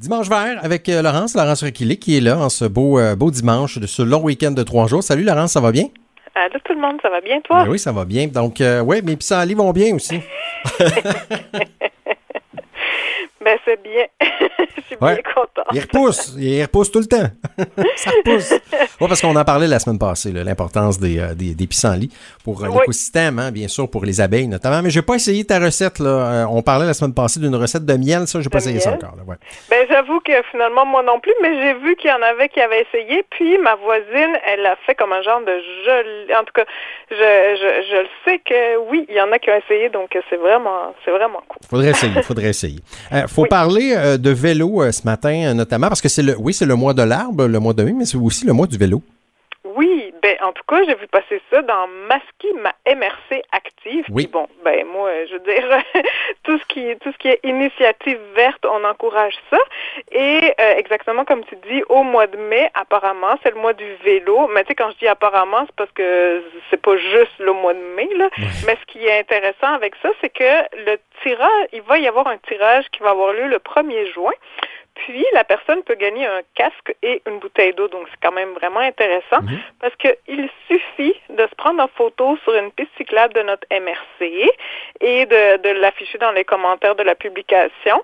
Dimanche vert avec euh, Laurence, Laurence Requilé qui est là en ce beau, euh, beau dimanche de ce long week-end de trois jours. Salut Laurence, ça va bien? Allô tout le monde, ça va bien toi? Ben oui, ça va bien. Donc, euh, oui, mes pissenlits vont bien aussi. ben c'est bien. Je suis bien content. Il repousse, il repousse tout le temps. ça repousse. Parce qu'on en parlait la semaine passée, l'importance des, euh, des, des, pissenlits pour euh, l'écosystème, hein, bien sûr, pour les abeilles notamment. Mais je n'ai pas essayé ta recette. Là. Euh, on parlait la semaine passée d'une recette de miel. Ça, je n'ai pas essayé ça encore. Là, ouais. Ben, j'avoue que finalement, moi non plus, mais j'ai vu qu'il y en avait qui avaient essayé. Puis ma voisine, elle a fait comme un genre de joli. En tout cas, je, je, je le sais que oui, il y en a qui ont essayé, donc c'est vraiment, c'est vraiment cool. Faudrait essayer, faudrait essayer. Faut parler de vélo ce matin, notamment, parce que c'est le, oui, c'est le mois de l'arbre, le mois de mai, mais c'est aussi le mois du vélo. Ben en tout cas, j'ai vu passer ça dans Maski, ma MRC active. Oui. bon, ben moi, je veux dire, tout ce qui tout ce qui est initiative verte, on encourage ça. Et euh, exactement comme tu dis, au mois de mai, apparemment, c'est le mois du vélo. Mais tu sais, quand je dis apparemment, c'est parce que c'est pas juste le mois de mai, là. Mais ce qui est intéressant avec ça, c'est que le tirage, il va y avoir un tirage qui va avoir lieu le 1er juin. Puis, la personne peut gagner un casque et une bouteille d'eau. Donc, c'est quand même vraiment intéressant Mhm. parce qu'il suffit de se prendre en photo sur une piste cyclable de notre MRC et de, de l'afficher dans les commentaires de la publication.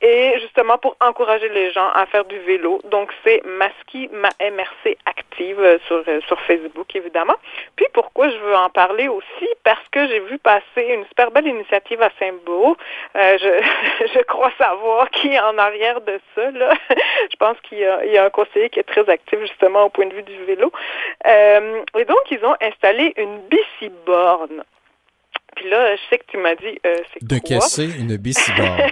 Et justement, pour encourager les gens à faire du vélo. Donc, c'est Maski, ma MRC active euh, sur, euh, sur Facebook, évidemment. Puis, pourquoi je veux en parler aussi? Parce que j'ai vu passer une super belle initiative à Saint-Beau. Euh, je, je crois savoir qui est en arrière de ça. Là. je pense qu'il y, a, il y a un conseiller qui est très actif justement au point de vue du vélo. Euh, et donc, ils ont installé une bici-borne. Puis là, je sais que tu m'as dit, euh, c'est De casser une bici-borne.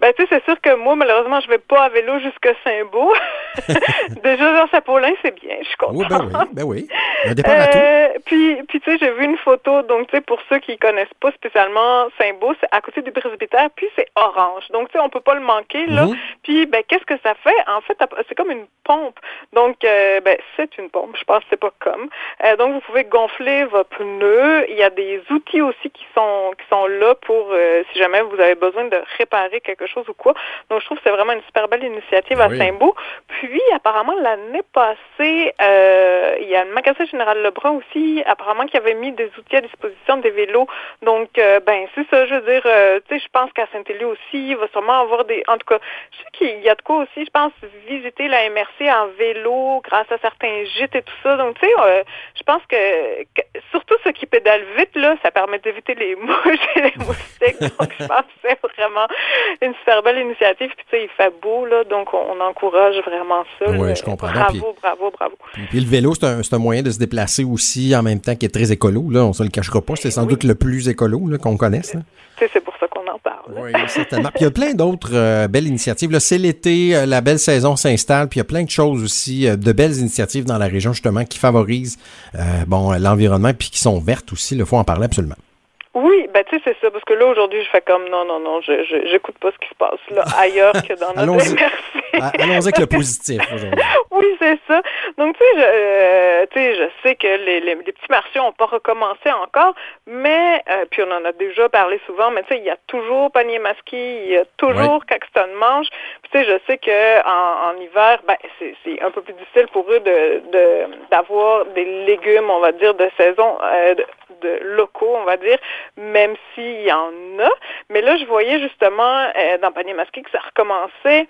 Ben, tu sais, c'est sûr que moi, malheureusement, je vais pas à vélo jusqu'à Saint-Beau. Déjà, vers Sapolin, c'est bien, je suis contente. oui, ben oui, ben oui. Un départ à tout. Euh, puis, puis tu sais, j'ai vu une photo, donc tu sais, pour ceux qui connaissent pas spécialement Saint-Beau, c'est à côté du presbytère, puis c'est orange. Donc, tu sais, on peut pas le manquer, là. Mhm. Puis, ben, qu'est-ce que ça fait? En fait, c'est comme une pompe. Donc, euh, ben, c'est une pompe, je pense que c'est pas comme. Euh, donc, vous pouvez gonfler vos pneus. Il y a des outils aussi qui sont qui sont là pour, euh, si jamais vous avez besoin de réparer quelque chose ou quoi. Donc, je trouve que c'est vraiment une super belle initiative à Oui. Saint-Beau. Puis, apparemment, l'année passée, euh, il y a le magasin Général Lebrun aussi, apparemment, qui avait mis des outils à disposition des vélos. Donc, euh, ben, c'est ça, je veux dire, euh, tu sais, je pense qu'à Saint-Élie aussi, il va sûrement avoir des... En tout cas, je sais qu'il y a de quoi aussi, je pense, visiter la MRC en vélo grâce à certains gîtes et tout ça. Donc, tu sais, je pense que, que- surtout ceux qui pédalent vite, là, ça permet d'éviter les mouches et les moustiques. Donc, je pense que c'est vraiment une super belle initiative. Puis, tu sais, il fait beau, là, donc on, on encourage vraiment ça. Oui, je comprends. Bravo, Puis- bravo, bravo. Puis le vélo, c'est un, moyen de se déplacer aussi en même temps qui est très écolo. Là. On se le cachera pas. C'est sans Oui. doute le plus écolo là, qu'on connaisse. là. Tu sais, c'est pour ça qu'on en parle. Oui, certainement. Puis il y a plein d'autres euh, belles initiatives. Là, C'est l'été, euh, la belle saison s'installe, puis il y a plein de choses aussi, euh, de belles initiatives dans la région justement qui favorisent bon l'environnement puis qui sont vertes aussi. Il faut en parler absolument. Oui, ben tu sais, c'est ça, parce que là, aujourd'hui, je fais comme, non, non, non, je je- j'écoute pas ce qui se passe là, ailleurs que dans notre Allons-y. Ah, Allons avec le positif aujourd'hui. Oui, c'est ça. Donc, tu sais, je, euh, tu sais, je sais que les, les, les petits marchés n'ont pas recommencé encore, mais, euh, puis on en a déjà parlé souvent, mais tu sais, il y a toujours panier masqué, il y a toujours Caxton mange. Puis, tu sais, je sais que en, en hiver, ben, c'est c'est un peu plus difficile pour eux de de- d'avoir des légumes, on va dire, de saison, euh, de, locaux, on va dire, même s'il y en a. Mais là, je voyais justement euh, dans panier masqué que ça recommençait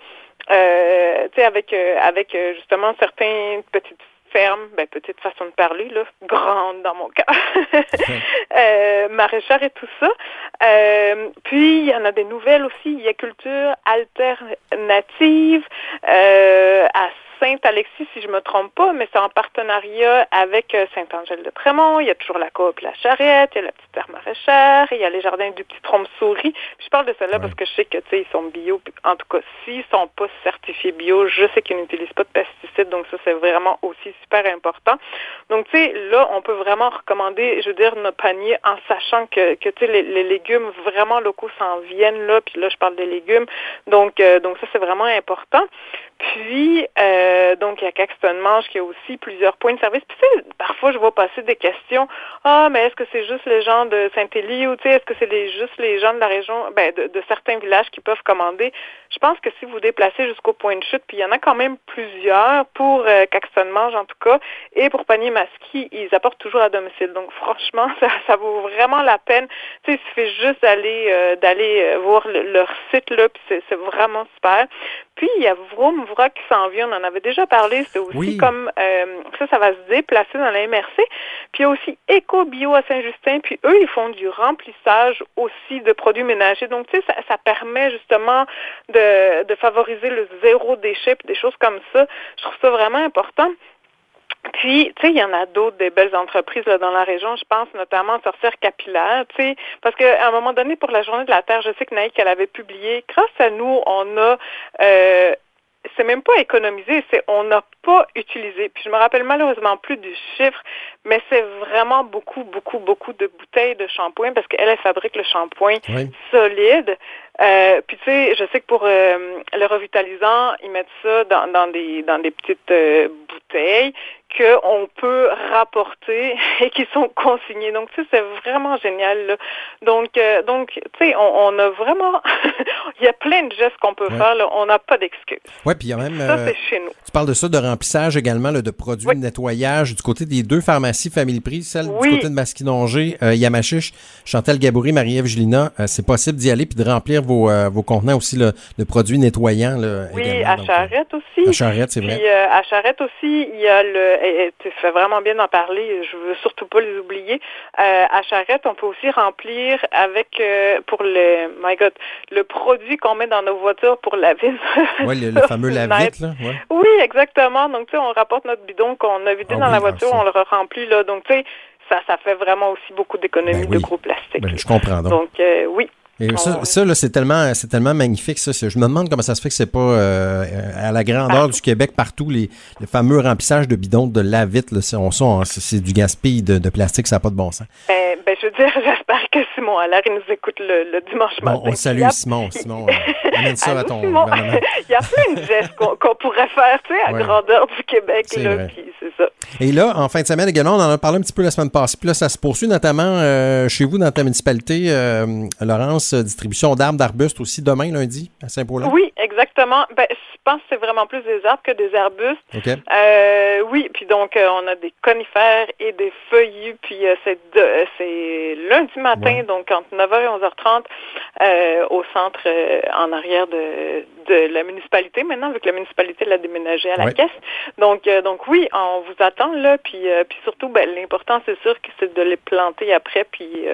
euh, tu sais, avec, euh, avec justement certaines petites fermes, ben, petite façon de parler, là, grande dans mon cas, euh, maraîchère et tout ça. Euh, puis, il y en a des nouvelles aussi, il y a culture alternative euh, à Saint-Alexis, si je me trompe pas, mais c'est en partenariat avec euh, Saint-Angèle-de-Trémont. Il y a toujours la coop La Charrette, il y a la petite terre maraîchère, il y a les jardins du petit trompe-souris. Je parle de celle-là Ouais. parce que je sais que, tu sais, ils sont bio. En tout cas, s'ils sont pas certifiés bio, je sais qu'ils n'utilisent pas de pesticides, donc ça, c'est vraiment aussi super important. Donc, tu sais, là, on peut vraiment recommander, je veux dire, notre panier en sachant que, que tu sais, les, les légumes vraiment locaux s'en viennent, là, puis là, je parle des légumes. Donc, euh, donc ça, c'est vraiment important. Puis, euh, donc, il y a Caxton-Manche qui a aussi plusieurs points de service. Puis, tu sais, parfois, je vois passer des questions. Ah, mais est-ce que c'est juste les gens de Saint-Élie ou, tu sais, est-ce que c'est juste les gens de la région, ben, de, de, certains villages qui peuvent commander? Je pense que si vous déplacez jusqu'au point de chute, puis il y en a quand même plusieurs pour euh, Caxton-Manche, en tout cas, et pour Panier Masqui, ils apportent toujours à domicile. Donc, franchement, ça, ça vaut vraiment la peine. Tu sais, il suffit juste d'aller euh, d'aller euh, voir leur site, là, puis c'est vraiment super. Puis, il y a Vroom Qui s'en vient. On en avait déjà parlé. C'est aussi comme euh, ça, ça va se déplacer dans la MRC. Puis, il y a aussi Eco Bio à Saint-Justin. Puis, eux, ils font du remplissage aussi de produits ménagers. Donc, tu sais, ça, ça, permet justement de, de favoriser le zéro déchet puis des choses comme ça. Je trouve ça vraiment important. Puis, tu sais, il y en a d'autres des belles entreprises là, dans la région. Je pense notamment à Sorcière Capillaire, tu sais, parce qu'à un moment donné, pour la Journée de la Terre, je sais que Naïk, elle avait publié, grâce à nous, on a euh, c'est même pas économisé, c'est on n'a pas utilisé. Puis je me rappelle malheureusement plus du chiffre, mais c'est vraiment beaucoup, beaucoup, beaucoup de bouteilles de shampoing parce qu'elle, elle fabrique le shampoing oui. solide. Euh, puis tu sais, je sais que pour euh, le revitalisant, ils mettent ça dans, dans des dans des petites euh, bouteilles qu'on peut rapporter et qui sont consignés. Donc, tu sais, c'est vraiment génial. Là. Donc, euh, donc, tu sais, on, on, a vraiment, il y a plein de gestes qu'on peut Ouais. faire. Là. On n'a pas d'excuses. Oui, puis il y a même. Ça, euh, c'est chez nous. tu parles de ça, de remplissage également, là, de produits Oui. de nettoyage du côté des deux pharmacies Family Prix, celle Oui. du côté de Masquinongé, euh, Yamachiche, Chantal Gaboury, Marie-Ève Julina. Euh, c'est possible d'y aller puis de remplir vos, euh, vos contenants aussi là, de produits nettoyants. Là, Oui, également. à Donc, euh, Charrette aussi. à Charrette, c'est Puis vrai. euh, à Charrette aussi, il y a le. et- et tu fais vraiment bien d'en parler. Je veux surtout pas les oublier. À Charrette, on peut aussi remplir avec pour le. My God, le produit qu'on met dans nos voitures pour laver. Oui, le, le fameux lave-vite, là. Ouais. Oui, exactement. Donc tu sais, on rapporte notre bidon qu'on a vidé Ah dans oui, la ah, voiture, on le remplit là. Donc tu sais, ça, ça fait vraiment aussi beaucoup d'économies Ben oui. de gros plastique. Ben, je comprends donc. Donc euh, oui. Et ça, ça, là, c'est tellement, c'est tellement magnifique, ça. Je me demande comment ça se fait que c'est pas euh, à la grandeur Partout. du Québec, partout, les, les fameux remplissages de bidons de lave-vite, là, c'est- on sent, c'est c'est du gaspille de, de plastique, ça n'a pas de bon sens. Ben, je veux dire, j'espère que Simon Allaire, il nous écoute le, le dimanche Bon, matin. on salue a- Simon. Simon, euh, amène ça à ton Simon? Il y a plein de gestes qu'on pourrait faire, tu sais, à Ouais. grandeur du Québec, là, puis ça. Et là, en fin de semaine également, on en a parlé un petit peu la semaine passée. Puis là, ça se poursuit notamment euh, chez vous, dans ta municipalité, euh, Laurence, distribution d'arbres, d'arbustes aussi demain, lundi, à Saint-Paulin? Oui, exactement. Ben, je pense que c'est vraiment plus des arbres que des arbustes. OK. Euh, oui, puis donc on a des conifères et des feuillus, puis c'est c'est lundi matin, Ouais. donc entre 9h et 11h30 euh, au centre euh, en arrière de, de la municipalité. Maintenant, vu que la municipalité l'a déménagé à la Ouais. caisse. Donc euh, donc oui, on vous attend là, puis puis surtout ben, l'important c'est sûr que c'est de les planter après, puis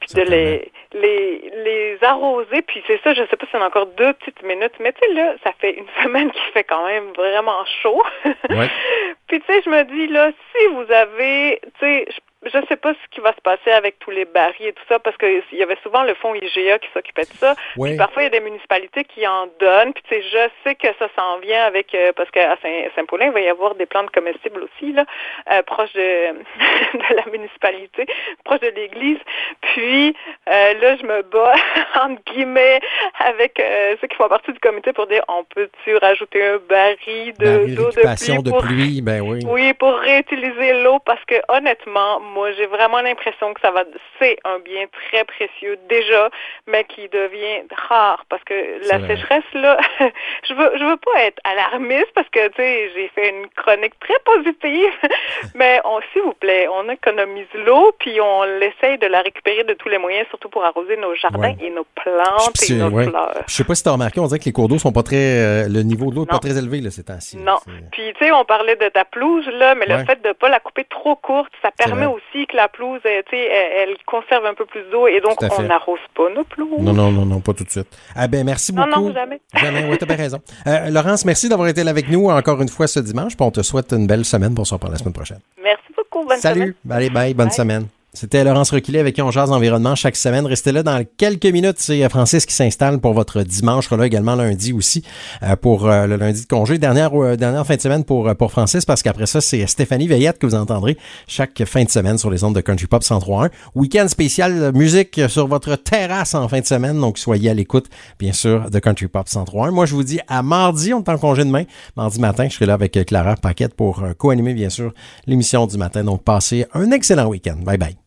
puis de les les les arroser, puis c'est ça, je sais pas si a encore deux petites minutes, mais tu sais là, ça fait une semaine qui fait quand même vraiment chaud. Ouais. Puis tu sais, je me dis là, si vous avez, tu sais, je je sais pas ce qui va se passer avec tous les barils et tout ça, parce qu'il y avait souvent le fonds IGA qui s'occupait de ça. Oui. Puis parfois, il y a des municipalités qui en donnent. Puis tu sais, je sais que ça s'en vient avec, euh, parce qu'à Saint- Saint-Paulin, il va y avoir des plantes comestibles aussi, là, euh, proche de, de la municipalité, proche de l'église. Puis euh, là, je me bats, entre guillemets, avec euh, ceux qui font partie du comité pour dire, on peut-tu rajouter un baril de d'eau de pluie de pour pluie, ben oui. oui, pour réutiliser l'eau parce que honnêtement, moi j'ai vraiment l'impression que ça va c'est un bien très précieux déjà, mais qui devient rare parce que la sécheresse là, je veux je veux pas être alarmiste parce que tu sais, j'ai fait une chronique très positive, mais on s'il vous plaît, on économise l'eau puis on l'essaye de la récupérer de tous les moyens surtout pour arroser nos jardins Ouais. et nos plantes et nos ouais. fleurs. Je sais pas si tu as remarqué, on dirait que les cours d'eau sont pas très. euh, le niveau de l'eau n'est pas très élevé là, ces temps-ci. Non. Puis, tu sais, on parlait de ta pelouse, là, mais Ouais. le fait de ne pas la couper trop courte, ça permet vrai. Aussi que la pelouse, euh, tu sais, elle, elle conserve un peu plus d'eau et donc on n'arrose pas nos pelouses. Non, non, non, non, pas tout de suite. Ah ben merci Non, beaucoup. non, jamais. Jamais, oui, t'as bien raison. Euh, Laurence, merci d'avoir été là avec nous encore une fois ce dimanche. Puis on te souhaite une belle semaine pour se reprendre la semaine prochaine. Merci beaucoup. Bonne Salut. semaine. Allez, bye. Bonne Bye. semaine. C'était Laurence Requillet avec qui on jase environnement chaque semaine. Restez là dans quelques minutes. C'est Francis qui s'installe pour votre dimanche. là également lundi aussi euh, pour euh, le lundi de congé. Dernière, euh, dernière fin de semaine pour, pour Francis parce qu'après ça, c'est Stéphanie Veillette que vous entendrez chaque fin de semaine sur les ondes de Country Pop 103.1. Week-end spécial musique sur votre terrasse en fin de semaine. Donc, soyez à l'écoute, bien sûr, de Country Pop 103.1. Moi, je vous dis à mardi. On est en congé demain. Mardi matin, je serai là avec Clara Paquette pour co-animer, bien sûr, l'émission du matin. Donc, passez un excellent week-end. Bye bye.